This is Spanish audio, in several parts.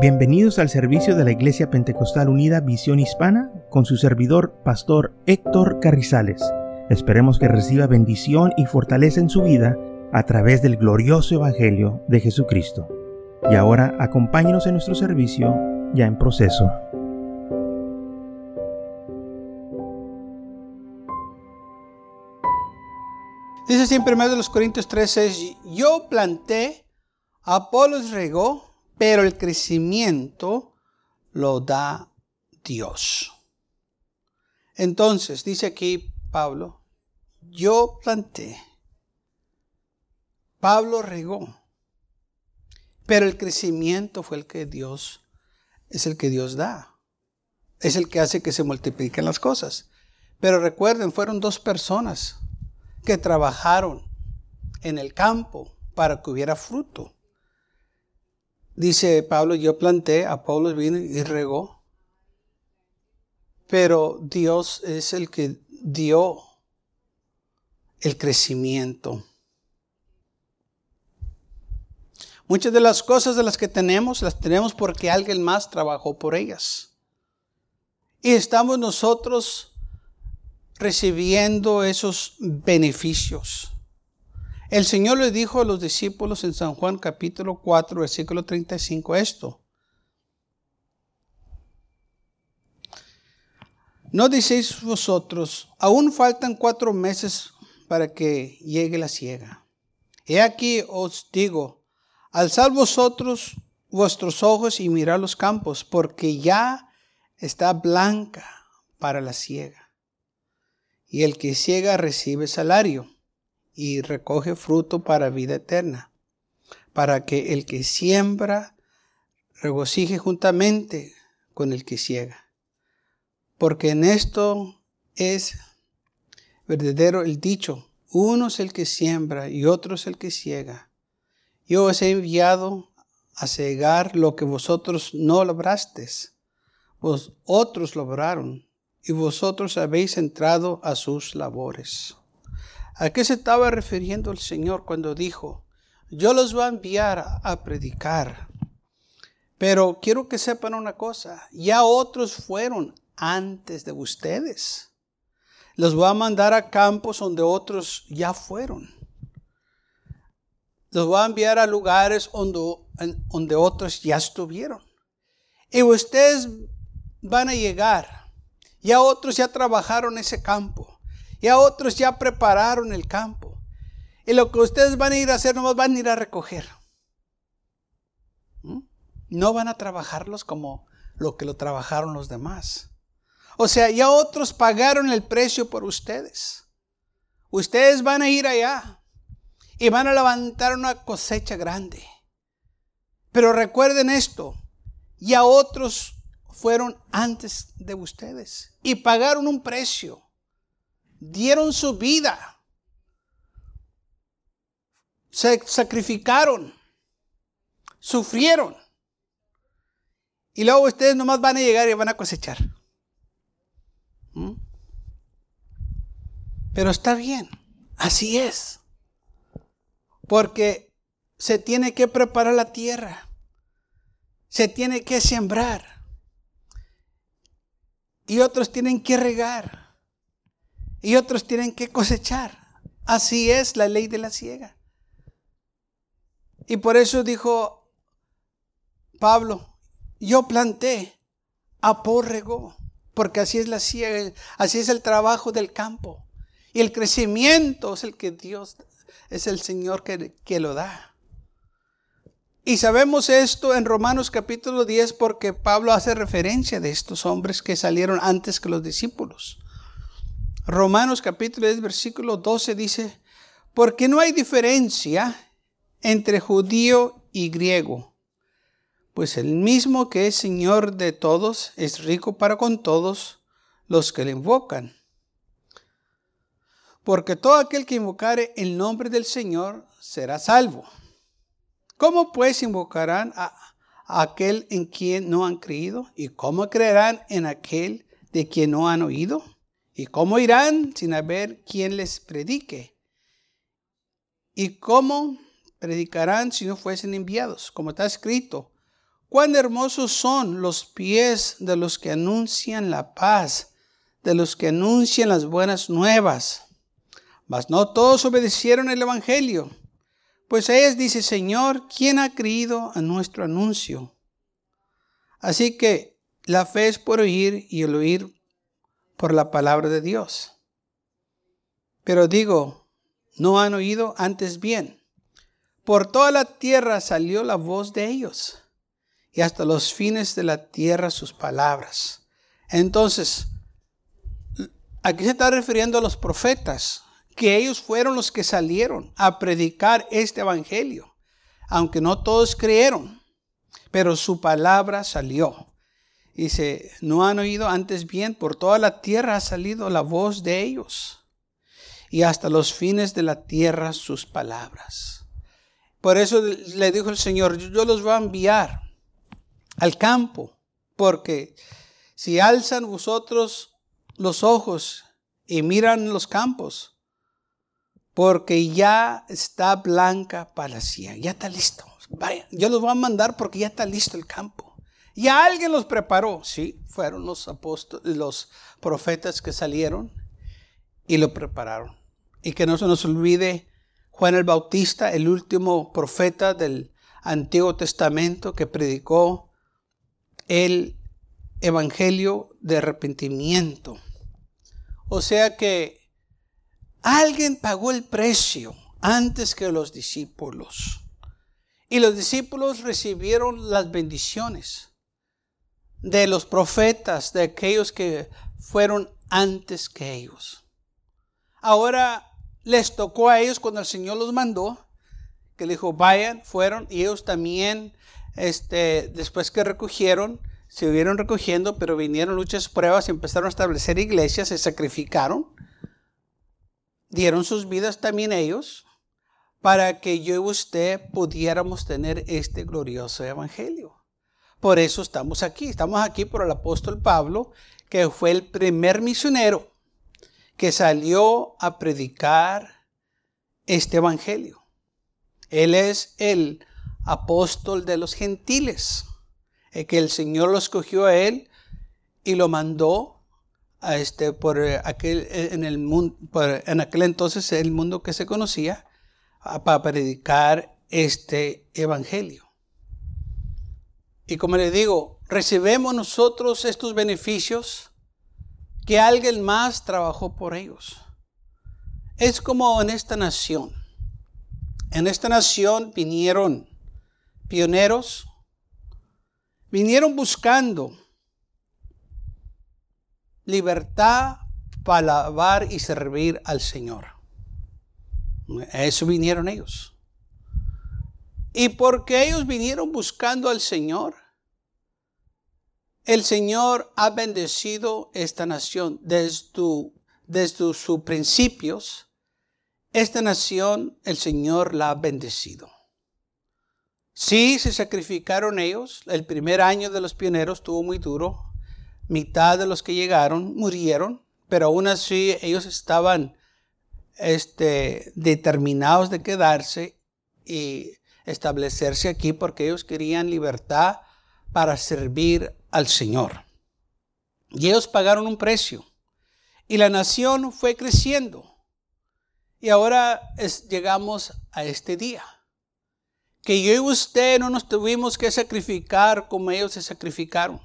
Bienvenidos al servicio de la Iglesia Pentecostal Unida Visión Hispana con su servidor, Pastor Héctor Carrizales. Esperemos que reciba bendición y fortaleza en su vida a través del glorioso Evangelio de Jesucristo. Y ahora acompáñenos en nuestro servicio ya en proceso. Dice así en 1 Corintios 13, yo planté, Apolos regó, pero el crecimiento lo da Dios. Entonces, dice aquí Pablo, yo planté, Pablo regó, pero el crecimiento fue el que Dios, es el que Dios da. Es el que hace que se multipliquen las cosas. Pero recuerden, fueron dos personas que trabajaron en el campo para que hubiera fruto. Dice Pablo, yo planté, Apolo vino y regó. Pero Dios es el que dio el crecimiento. Muchas de las cosas de las que tenemos, las tenemos porque alguien más trabajó por ellas. Y estamos nosotros recibiendo esos beneficios. El Señor le dijo a los discípulos en San Juan capítulo 4, versículo 35 esto. No decéis vosotros, aún faltan cuatro meses para que llegue la ciega. He aquí os digo, alzad vosotros vuestros ojos y mirad los campos, porque ya está blanca para la ciega. Y el que ciega recibe salario y recoge fruto para vida eterna, para que el que siembra regocije juntamente con el que ciega. Porque en esto es verdadero el dicho, uno es el que siembra y otro es el que ciega. Yo os he enviado a cegar lo que vosotros no labrasteis, vos otros labraron y vosotros habéis entrado a sus labores. ¿A qué se estaba refiriendo el Señor cuando dijo, yo los voy a enviar a predicar? Pero quiero que sepan una cosa, ya otros fueron antes de ustedes. Los voy a mandar a campos donde otros ya fueron. Los voy a enviar a lugares donde, donde otros ya estuvieron. Y ustedes van a llegar. Ya otros ya trabajaron ese campo. Y a otros ya prepararon el campo. Y lo que ustedes van a ir a hacer, nomás van a ir a recoger. ¿Mm? No van a trabajarlos como lo que lo trabajaron los demás. O sea, ya otros pagaron el precio por ustedes. Ustedes van a ir allá y van a levantar una cosecha grande. Pero recuerden esto, ya otros fueron antes de ustedes y pagaron un precio dieron su vida, se sacrificaron, sufrieron. Y luego ustedes nomás van a llegar y van a cosechar. ¿Mm? Pero está bien, así es. Porque se tiene que preparar la tierra, se tiene que sembrar y otros tienen que regar y otros tienen que cosechar. Así es la ley de la ciega. Y por eso dijo Pablo, yo planté, aporregó, porque así es la ciega, así es el trabajo del campo. Y el crecimiento es el que Dios, es el Señor que, que lo da. Y sabemos esto en Romanos capítulo 10 porque Pablo hace referencia de estos hombres que salieron antes que los discípulos. Romanos capítulo 10, versículo 12 dice, porque no hay diferencia entre judío y griego, pues el mismo que es Señor de todos es rico para con todos los que le invocan. Porque todo aquel que invocare el nombre del Señor será salvo. ¿Cómo pues invocarán a, aquel en quien no han creído? ¿Y cómo creerán en aquel de quien no han oído? ¿Y cómo irán sin haber quien les predique? ¿Y cómo predicarán si no fuesen enviados? Como está escrito, cuán hermosos son los pies de los que anuncian la paz, de los que anuncian las buenas nuevas. Mas no todos obedecieron el Evangelio. Pues ellas dice, Señor, ¿quién ha creído a nuestro anuncio? Así que la fe es por oír y el oír por la palabra de Dios. Pero digo, no han oído antes bien. Por toda la tierra salió la voz de ellos y hasta los fines de la tierra sus palabras. Entonces, aquí se está refiriendo a los profetas, que ellos fueron los que salieron a predicar este evangelio, aunque no todos creyeron, pero su palabra salió. Dice, no han oído antes bien, por toda la tierra ha salido la voz de ellos, y hasta los fines de la tierra sus palabras. Por eso le dijo el Señor, yo los voy a enviar al campo, porque si alzan vosotros los ojos y miran los campos, porque ya está blanca para ya está listo. Vaya, yo los voy a mandar porque ya está listo el campo. Ya alguien los preparó, sí, fueron los apóstoles, los profetas que salieron y lo prepararon. Y que no se nos olvide Juan el Bautista, el último profeta del Antiguo Testamento que predicó el evangelio de arrepentimiento. O sea que Alguien pagó el precio antes que los discípulos. Y los discípulos recibieron las bendiciones de los profetas, de aquellos que fueron antes que ellos. Ahora les tocó a ellos cuando el Señor los mandó, que le dijo, vayan, fueron, y ellos también, este, después que recogieron, se vieron recogiendo, pero vinieron muchas pruebas y empezaron a establecer iglesias, se sacrificaron dieron sus vidas también ellos para que yo y usted pudiéramos tener este glorioso evangelio. Por eso estamos aquí. Estamos aquí por el apóstol Pablo, que fue el primer misionero que salió a predicar este evangelio. Él es el apóstol de los gentiles, el que el Señor lo escogió a él y lo mandó este, por aquel, en, el mundo, en aquel entonces el mundo que se conocía, para predicar este evangelio. Y como le digo, recibemos nosotros estos beneficios que alguien más trabajó por ellos. Es como en esta nación. En esta nación vinieron pioneros, vinieron buscando libertad para alabar y servir al Señor. A eso vinieron ellos. Y porque ellos vinieron buscando al Señor, el Señor ha bendecido esta nación desde, desde sus principios. Esta nación, el Señor la ha bendecido. Sí, se sacrificaron ellos. El primer año de los pioneros estuvo muy duro mitad de los que llegaron murieron, pero aún así ellos estaban este, determinados de quedarse y establecerse aquí porque ellos querían libertad para servir al Señor. Y ellos pagaron un precio. Y la nación fue creciendo. Y ahora llegamos a este día. Que yo y usted no nos tuvimos que sacrificar como ellos se sacrificaron.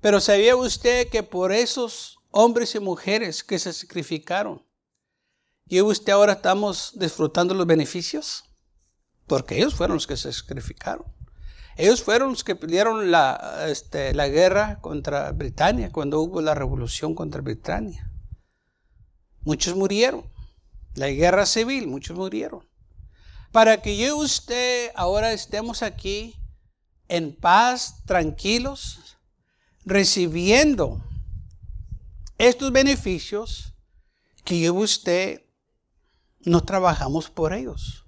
Pero ¿sabía usted que por esos hombres y mujeres que se sacrificaron, yo y usted ahora estamos disfrutando los beneficios? Porque ellos fueron los que se sacrificaron. Ellos fueron los que pidieron la, este, la guerra contra Britania, cuando hubo la revolución contra Britania. Muchos murieron. La guerra civil, muchos murieron. Para que yo y usted ahora estemos aquí en paz, tranquilos, recibiendo estos beneficios que yo y usted no trabajamos por ellos.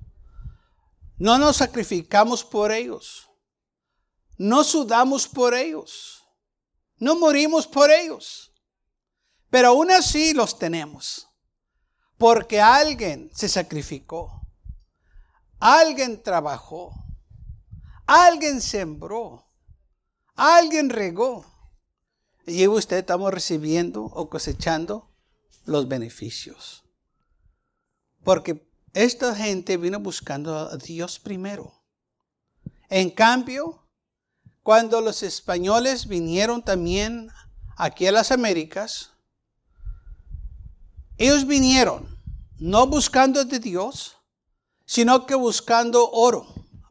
No nos sacrificamos por ellos. No sudamos por ellos. No morimos por ellos. Pero aún así los tenemos. Porque alguien se sacrificó. Alguien trabajó. Alguien sembró. Alguien regó. Y usted estamos recibiendo o cosechando los beneficios. Porque esta gente vino buscando a Dios primero. En cambio, cuando los españoles vinieron también aquí a las Américas, ellos vinieron no buscando de Dios, sino que buscando oro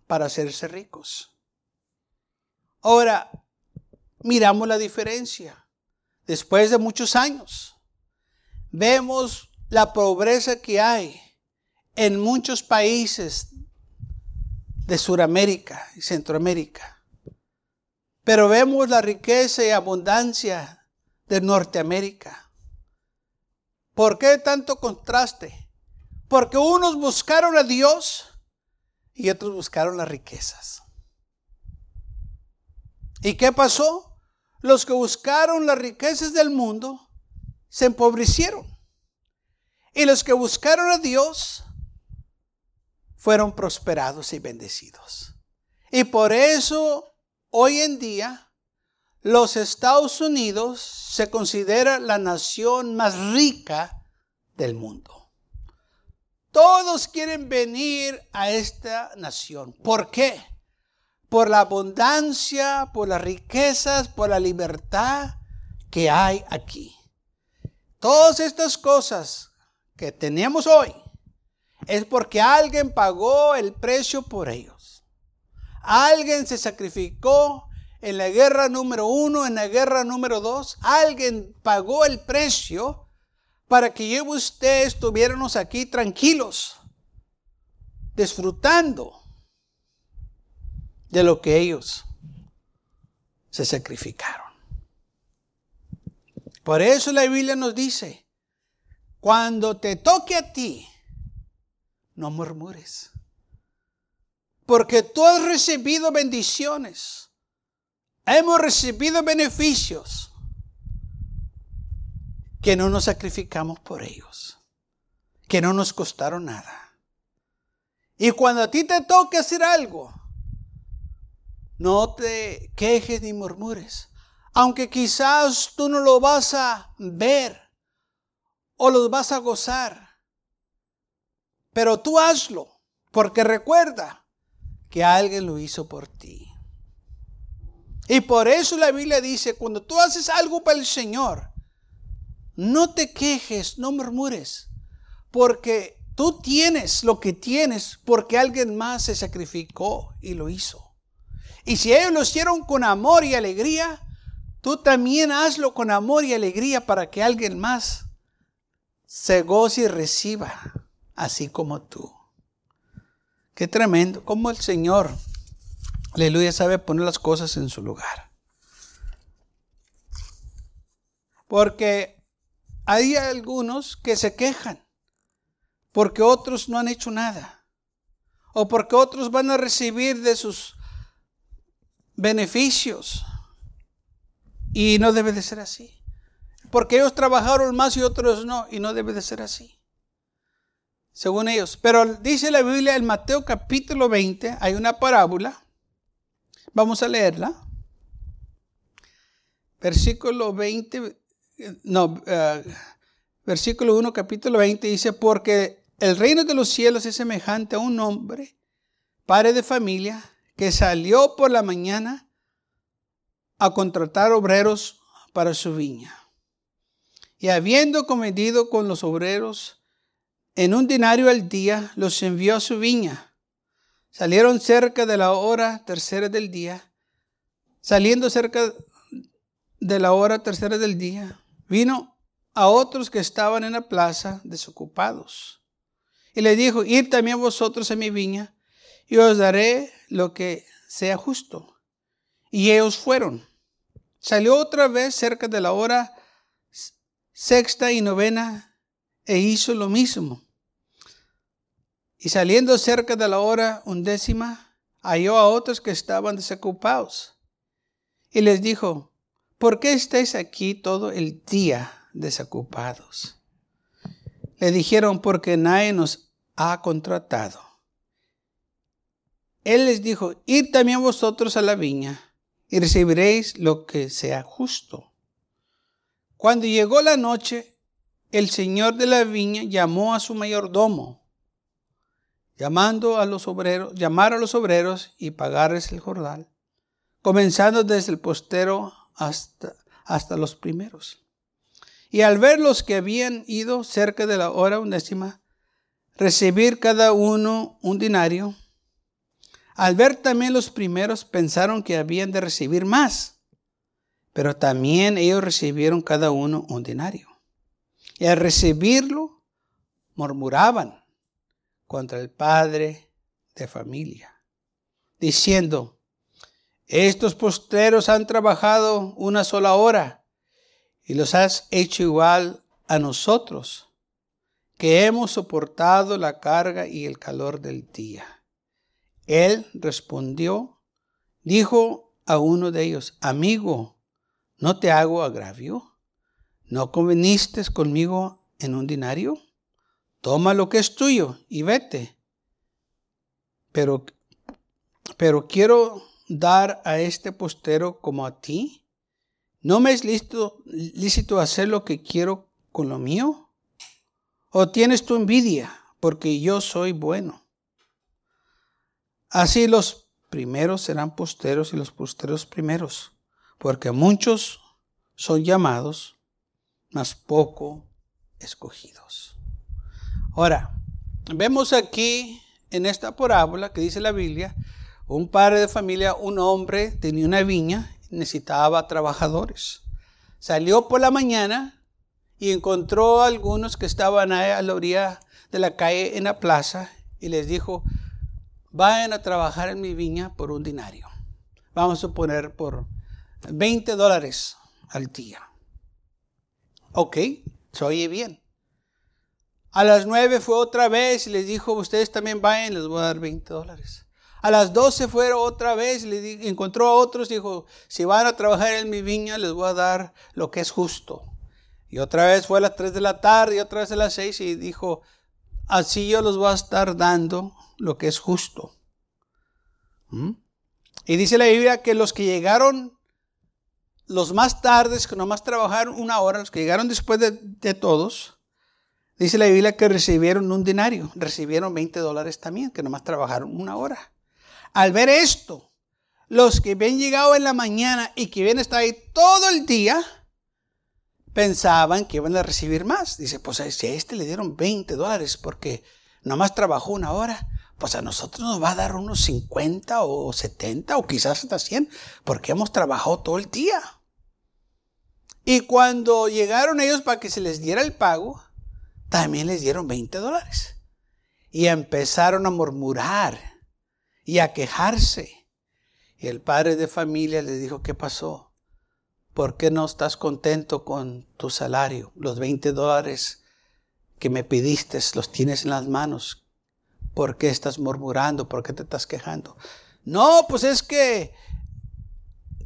para hacerse ricos. Ahora, miramos la diferencia. Después de muchos años, vemos la pobreza que hay en muchos países de Sudamérica y Centroamérica. Pero vemos la riqueza y abundancia de Norteamérica. ¿Por qué tanto contraste? Porque unos buscaron a Dios y otros buscaron las riquezas. ¿Y qué pasó? Los que buscaron las riquezas del mundo se empobrecieron. Y los que buscaron a Dios fueron prosperados y bendecidos. Y por eso hoy en día los Estados Unidos se considera la nación más rica del mundo. Todos quieren venir a esta nación. ¿Por qué? Por la abundancia, por las riquezas, por la libertad que hay aquí. Todas estas cosas que tenemos hoy es porque alguien pagó el precio por ellos. Alguien se sacrificó en la guerra número uno, en la guerra número dos. Alguien pagó el precio para que yo y usted estuviéramos aquí tranquilos, disfrutando de lo que ellos se sacrificaron. Por eso la Biblia nos dice, cuando te toque a ti, no murmures. Porque tú has recibido bendiciones. Hemos recibido beneficios que no nos sacrificamos por ellos, que no nos costaron nada. Y cuando a ti te toque hacer algo, no te quejes ni murmures, aunque quizás tú no lo vas a ver o lo vas a gozar. Pero tú hazlo, porque recuerda que alguien lo hizo por ti. Y por eso la Biblia dice, cuando tú haces algo para el Señor, no te quejes, no murmures, porque tú tienes lo que tienes porque alguien más se sacrificó y lo hizo. Y si ellos lo hicieron con amor y alegría, tú también hazlo con amor y alegría para que alguien más se goce y reciba así como tú. Qué tremendo, cómo el Señor, aleluya, sabe poner las cosas en su lugar. Porque hay algunos que se quejan porque otros no han hecho nada. O porque otros van a recibir de sus beneficios. Y no debe de ser así. Porque ellos trabajaron más y otros no. Y no debe de ser así según ellos. Pero dice la Biblia en Mateo capítulo 20, hay una parábola. Vamos a leerla. Versículo 20, no, uh, versículo 1, capítulo 20 dice, porque el reino de los cielos es semejante a un hombre, padre de familia, que salió por la mañana a contratar obreros para su viña. Y habiendo cometido con los obreros, en un dinario al día los envió a su viña. Salieron cerca de la hora tercera del día. Saliendo cerca de la hora tercera del día, vino a otros que estaban en la plaza desocupados. Y le dijo, id también vosotros a mi viña, y os daré lo que sea justo. Y ellos fueron. Salió otra vez cerca de la hora sexta y novena e hizo lo mismo. Y saliendo cerca de la hora undécima, halló a otros que estaban desocupados. Y les dijo, ¿por qué estáis aquí todo el día desocupados? Le dijeron, porque nadie nos ha contratado. Él les dijo, id también vosotros a la viña y recibiréis lo que sea justo. Cuando llegó la noche, el señor de la viña llamó a su mayordomo, llamando a los obreros, llamar a los obreros y pagarles el jordal, comenzando desde el postero hasta, hasta los primeros. Y al ver los que habían ido cerca de la hora undécima, recibir cada uno un dinario, al ver también los primeros pensaron que habían de recibir más, pero también ellos recibieron cada uno un dinario. Y al recibirlo, murmuraban contra el padre de familia, diciendo, estos postreros han trabajado una sola hora y los has hecho igual a nosotros, que hemos soportado la carga y el calor del día. Él respondió, dijo a uno de ellos, amigo, ¿no te hago agravio? ¿No conveniste conmigo en un dinario? Toma lo que es tuyo y vete. Pero, pero quiero dar a este postero como a ti? ¿No me es lícito, lícito hacer lo que quiero con lo mío? ¿O tienes tu envidia porque yo soy bueno? Así los primeros serán posteros y los posteros primeros, porque muchos son llamados, mas poco escogidos. Ahora, vemos aquí en esta parábola que dice la Biblia, un padre de familia, un hombre, tenía una viña, necesitaba trabajadores. Salió por la mañana y encontró a algunos que estaban a la orilla de la calle en la plaza y les dijo, vayan a trabajar en mi viña por un dinario. Vamos a poner por 20 dólares al día. Ok, se oye bien. A las 9 fue otra vez y les dijo, ustedes también vayan, les voy a dar 20 dólares. A las 12 fue otra vez, le encontró a otros dijo, si van a trabajar en mi viña, les voy a dar lo que es justo. Y otra vez fue a las 3 de la tarde y otra vez a las 6 y dijo, así yo les voy a estar dando lo que es justo. ¿Mm? Y dice la Biblia que los que llegaron los más tardes, que nomás trabajaron una hora, los que llegaron después de, todos, dice la Biblia que recibieron un dinario, recibieron 20 dólares también, que nomás trabajaron una hora. Al ver esto, los que habían llegado en la mañana y que habían estado ahí todo el día, pensaban que iban a recibir más. Dice, pues si a este le dieron 20 dólares porque nomás trabajó una hora, pues a nosotros nos va a dar unos 50 o 70 o quizás hasta 100 porque hemos trabajado todo el día. Y cuando llegaron ellos para que se les diera el pago, también les dieron 20 dólares. Y empezaron a murmurar y a quejarse. Y el padre de familia le dijo, ¿qué pasó? ¿Por qué no estás contento con tu salario? Los 20 dólares que me pidiste los tienes en las manos. ¿Por qué estás murmurando? ¿Por qué te estás quejando? No, pues es que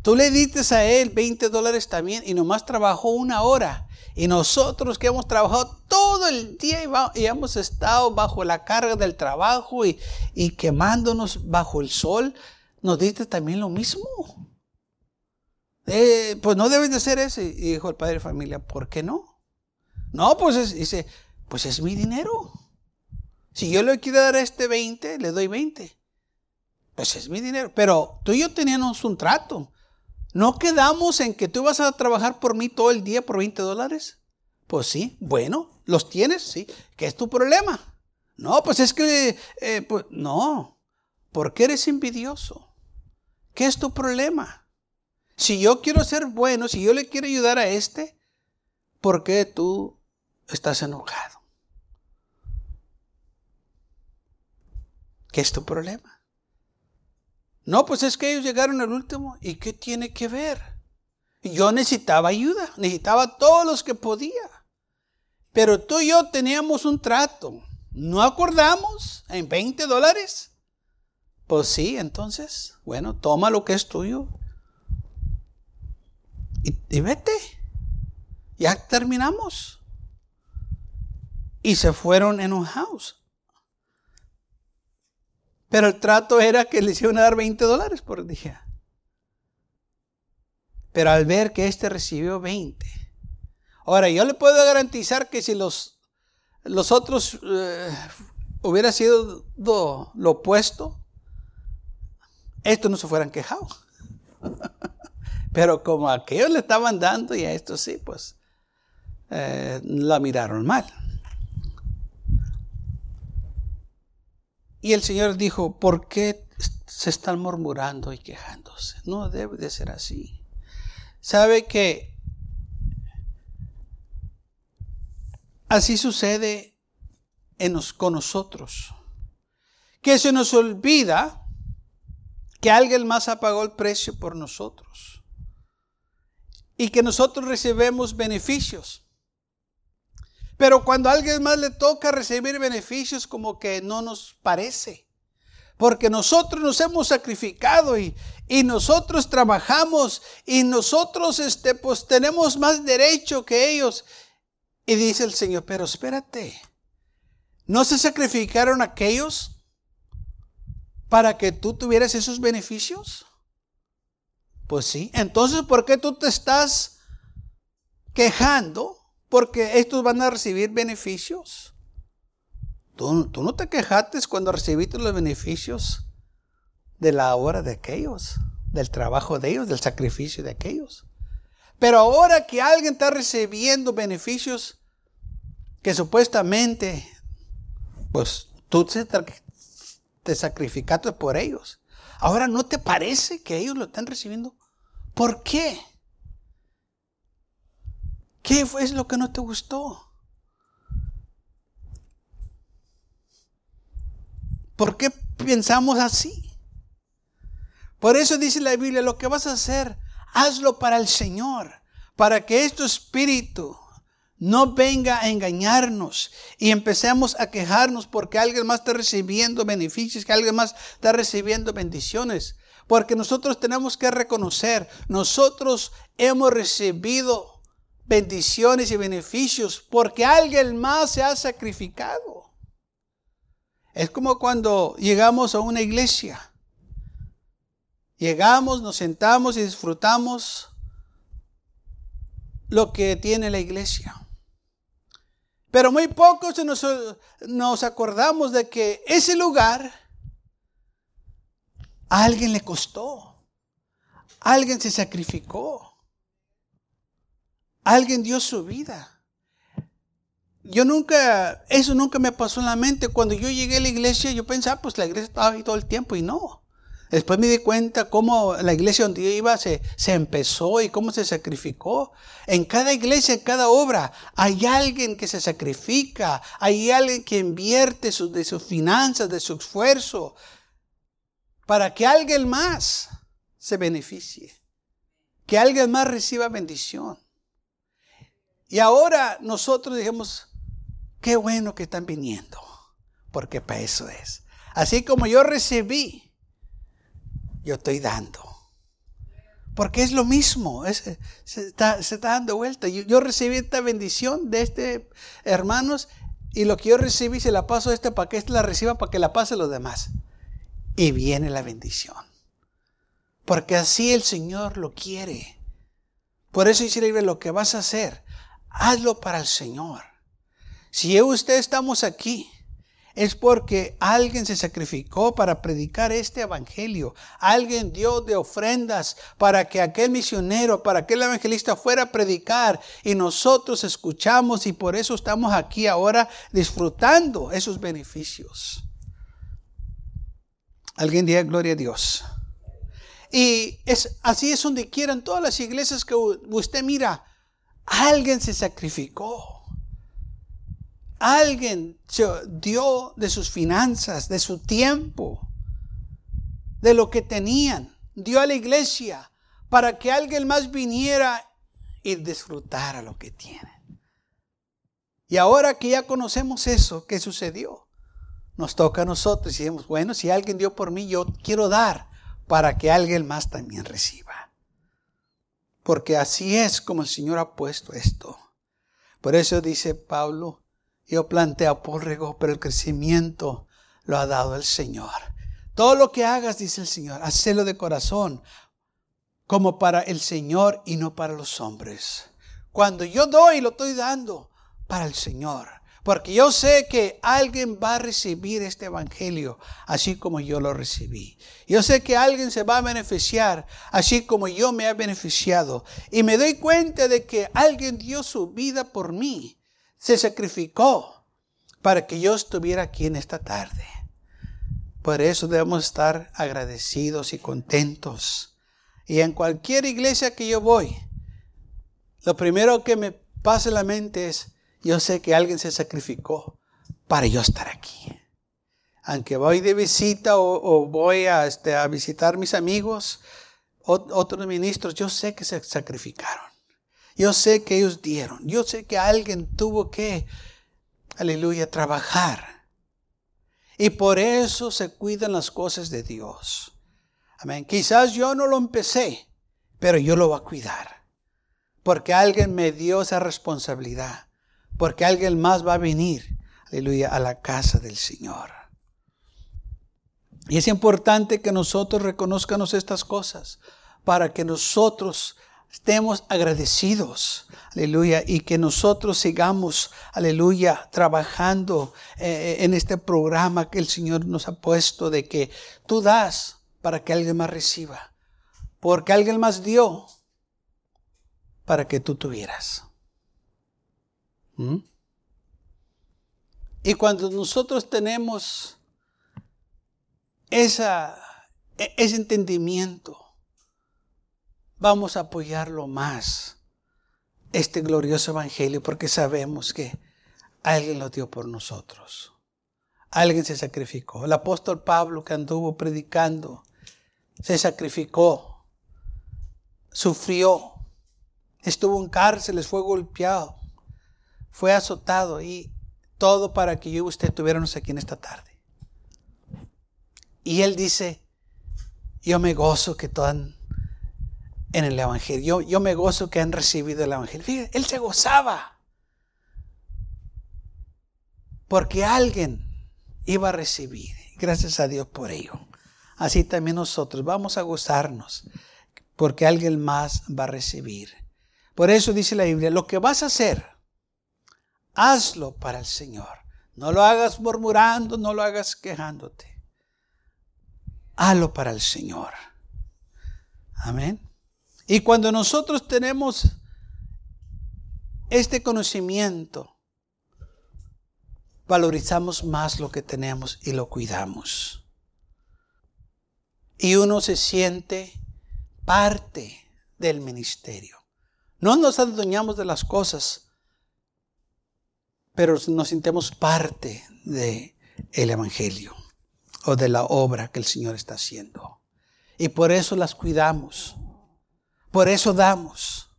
tú le diste a él 20 dólares también y nomás trabajó una hora. Y nosotros que hemos trabajado todo el día y, hemos estado bajo la carga del trabajo y, quemándonos bajo el sol, nos diste también lo mismo. Eh, pues no debes de hacer eso. Y dijo el padre de familia, ¿por qué no? No, pues dice, pues es mi dinero. Si yo le quiero dar este 20, le doy 20. Pues es mi dinero. Pero tú y yo teníamos un trato. ¿No quedamos en que tú vas a trabajar por mí todo el día por 20 dólares? Pues sí, bueno, ¿los tienes? Sí. ¿Qué es tu problema? No, pues es que, eh, pues, no, porque eres envidioso. ¿Qué es tu problema? Si yo quiero ser bueno, si yo le quiero ayudar a este, ¿por qué tú estás enojado? ¿Qué es tu problema? No, pues es que ellos llegaron al último. ¿Y qué tiene que ver? Yo necesitaba ayuda, necesitaba todos los que podía. Pero tú y yo teníamos un trato. ¿No acordamos en 20 dólares? Pues sí, entonces, bueno, toma lo que es tuyo y, y vete. Ya terminamos. Y se fueron enojados. Pero el trato era que le iban a dar 20 dólares por día. Pero al ver que este recibió 20. Ahora, yo le puedo garantizar que si los, los otros eh, hubiera sido lo, lo opuesto, estos no se fueran quejado. Pero como a aquellos le estaban dando y a estos sí, pues eh, la miraron mal. Y el Señor dijo, ¿por qué se están murmurando y quejándose? No debe de ser así. Sabe que así sucede en con nosotros. Que se nos olvida que alguien más pagado el precio por nosotros. Y que nosotros recibimos beneficios. Pero cuando a alguien más le toca recibir beneficios, como que no nos parece. Porque nosotros nos hemos sacrificado y, y nosotros trabajamos y nosotros este, pues tenemos más derecho que ellos. Y dice el Señor, pero espérate, ¿no se sacrificaron aquellos para que tú tuvieras esos beneficios? Pues sí, entonces ¿por qué tú te estás quejando? Porque estos van a recibir beneficios. Tú, no te quejaste cuando recibiste los beneficios de la obra de aquellos, del trabajo de ellos, del sacrificio de aquellos. Pero ahora que alguien está recibiendo beneficios que supuestamente, pues tú te, sacrificaste por ellos. Ahora no te parece que ellos lo están recibiendo. ¿Por qué? ¿Qué fue lo que no te gustó? ¿Por qué pensamos así? Por eso dice la Biblia, lo que vas a hacer, hazlo para el Señor, para que este espíritu no venga a engañarnos y empecemos a quejarnos porque alguien más está recibiendo beneficios, que alguien más está recibiendo bendiciones. Porque nosotros tenemos que reconocer, nosotros hemos recibido bendiciones y beneficios porque alguien más se ha sacrificado. Es como cuando llegamos a una iglesia Llegamos, nos sentamos y disfrutamos lo que tiene la iglesia. Pero muy pocos nos, nos acordamos de que ese lugar a alguien le costó. Alguien se sacrificó. Alguien dio su vida. Yo nunca, eso nunca me pasó en la mente. Cuando yo llegué a la iglesia, yo pensaba, pues la iglesia estaba ahí todo el tiempo y no. Después me di cuenta cómo la iglesia donde yo iba se, se, empezó y cómo se sacrificó. En cada iglesia, en cada obra, hay alguien que se sacrifica, hay alguien que invierte de sus finanzas, de su esfuerzo, para que alguien más se beneficie, que alguien más reciba bendición. Y ahora nosotros dijimos, qué bueno que están viniendo, porque para eso es. Así como yo recibí yo estoy dando. Porque es lo mismo, se, está, dando vuelta. Yo, recibí esta bendición de este hermanos y lo que yo recibí se la paso a este para que este la reciba para que la pase a los demás. Y viene la bendición. Porque así el Señor lo quiere. Por eso dice lo que vas a hacer, hazlo para el Señor. Si usted estamos aquí, es porque alguien se sacrificó para predicar este evangelio. Alguien dio de ofrendas para que aquel misionero, para aquel evangelista fuera a predicar y nosotros escuchamos y por eso estamos aquí ahora disfrutando esos beneficios. Alguien diga gloria a Dios. Y es, así es donde quieran todas las iglesias que usted mira, alguien se sacrificó. Alguien se dio de sus finanzas, de su tiempo, de lo que tenían. Dio a la iglesia para que alguien más viniera y disfrutara lo que tienen. Y ahora que ya conocemos eso, ¿qué sucedió? Nos toca a nosotros y decimos, bueno, si alguien dio por mí, yo quiero dar para que alguien más también reciba. Porque así es como el Señor ha puesto esto. Por eso dice Pablo, yo planté a pero el crecimiento lo ha dado el Señor. Todo lo que hagas, dice el Señor, hacelo de corazón, como para el Señor y no para los hombres. Cuando yo doy, lo estoy dando para el Señor. Porque yo sé que alguien va a recibir este evangelio así como yo lo recibí. Yo sé que alguien se va a beneficiar así como yo me he beneficiado. Y me doy cuenta de que alguien dio su vida por mí. Se sacrificó para que yo estuviera aquí en esta tarde. Por eso debemos estar agradecidos y contentos. Y en cualquier iglesia que yo voy, lo primero que me pasa en la mente es, yo sé que alguien se sacrificó para yo estar aquí. Aunque voy de visita o, voy a, este, a visitar mis amigos, otros ministros, yo sé que se sacrificaron. Yo sé que ellos dieron. Yo sé que alguien tuvo que, aleluya, trabajar. Y por eso se cuidan las cosas de Dios. Amén. Quizás yo no lo empecé, pero yo lo voy a cuidar. Porque alguien me dio esa responsabilidad porque alguien más va a venir, aleluya, a la casa del Señor. Y es importante que nosotros reconozcamos estas cosas para que nosotros estemos agradecidos, aleluya, y que nosotros sigamos, aleluya, trabajando eh, en este programa que el Señor nos ha puesto de que tú das para que alguien más reciba, porque alguien más dio para que tú tuvieras. ¿Mm? Y cuando nosotros tenemos esa, e, ese entendimiento, vamos a apoyarlo más, este glorioso evangelio, porque sabemos que alguien lo dio por nosotros. Alguien se sacrificó. El apóstol Pablo que anduvo predicando, se sacrificó, sufrió, estuvo en cárceles, fue golpeado fue azotado y todo para que yo y usted tuviéramos aquí en esta tarde. Y él dice, yo me gozo que están en el Evangelio, yo, me gozo que han recibido el Evangelio. Fíjate, él se gozaba porque alguien iba a recibir. Gracias a Dios por ello. Así también nosotros vamos a gozarnos porque alguien más va a recibir. Por eso dice la Biblia, lo que vas a hacer, hazlo para el Señor. No lo hagas murmurando, no lo hagas quejándote. Hazlo para el Señor. Amén. Y cuando nosotros tenemos este conocimiento, valorizamos más lo que tenemos y lo cuidamos. Y uno se siente parte del ministerio. No nos adueñamos de las cosas, pero nos sintemos parte de el evangelio o de la obra que el Señor está haciendo. Y por eso las cuidamos. Por eso damos.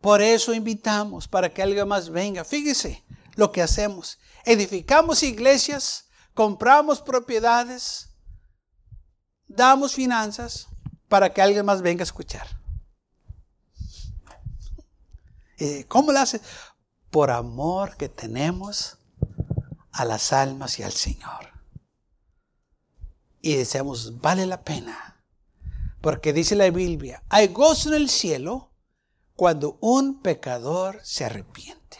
Por eso invitamos para que alguien más venga. Fíjese lo que hacemos. Edificamos iglesias, compramos propiedades, damos finanzas para que alguien más venga a escuchar. Eh, ¿Cómo lo hace? Por amor que tenemos a las almas y al Señor. Y decimos, vale la pena. Porque dice la Biblia, hay gozo en el cielo cuando un pecador se arrepiente.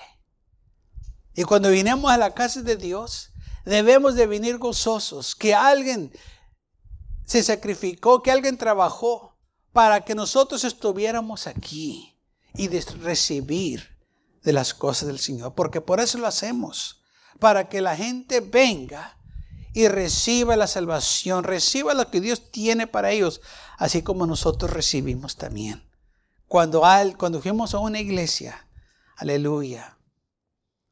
Y cuando vinimos a la casa de Dios, debemos de venir gozosos, que alguien se sacrificó, que alguien trabajó para que nosotros estuviéramos aquí y de recibir de las cosas del Señor, porque por eso lo hacemos, para que la gente venga y reciba la salvación, reciba lo que Dios tiene para ellos, así como nosotros recibimos también. Cuando, al, cuando fuimos a una iglesia, aleluya,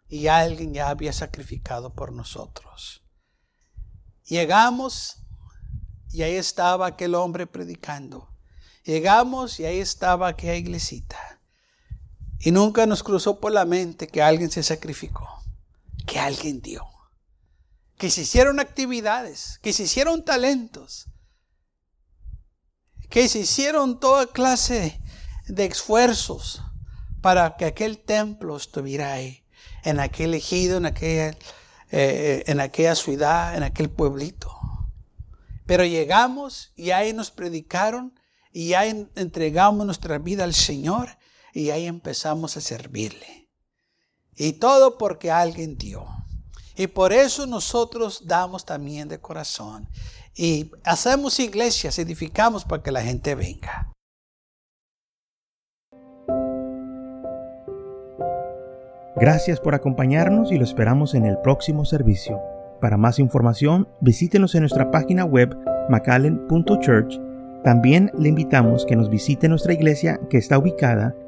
y alguien ya había sacrificado por nosotros. Llegamos y ahí estaba aquel hombre predicando. Llegamos y ahí estaba aquella iglesita. Y nunca nos cruzó por la mente que alguien se sacrificó, que alguien dio, que se hicieron actividades, que se hicieron talentos, que se hicieron toda clase de esfuerzos para que aquel templo estuviera ahí, en aquel ejido, en aquella, eh, en aquella ciudad, en aquel pueblito. Pero llegamos y ahí nos predicaron y ahí entregamos nuestra vida al Señor y ahí empezamos a servirle. Y todo porque alguien dio. Y por eso nosotros damos también de corazón. Y hacemos iglesias, edificamos para que la gente venga. Gracias por acompañarnos y lo esperamos en el próximo servicio. Para más información, visítenos en nuestra página web macallen.church. También le invitamos que nos visite nuestra iglesia que está ubicada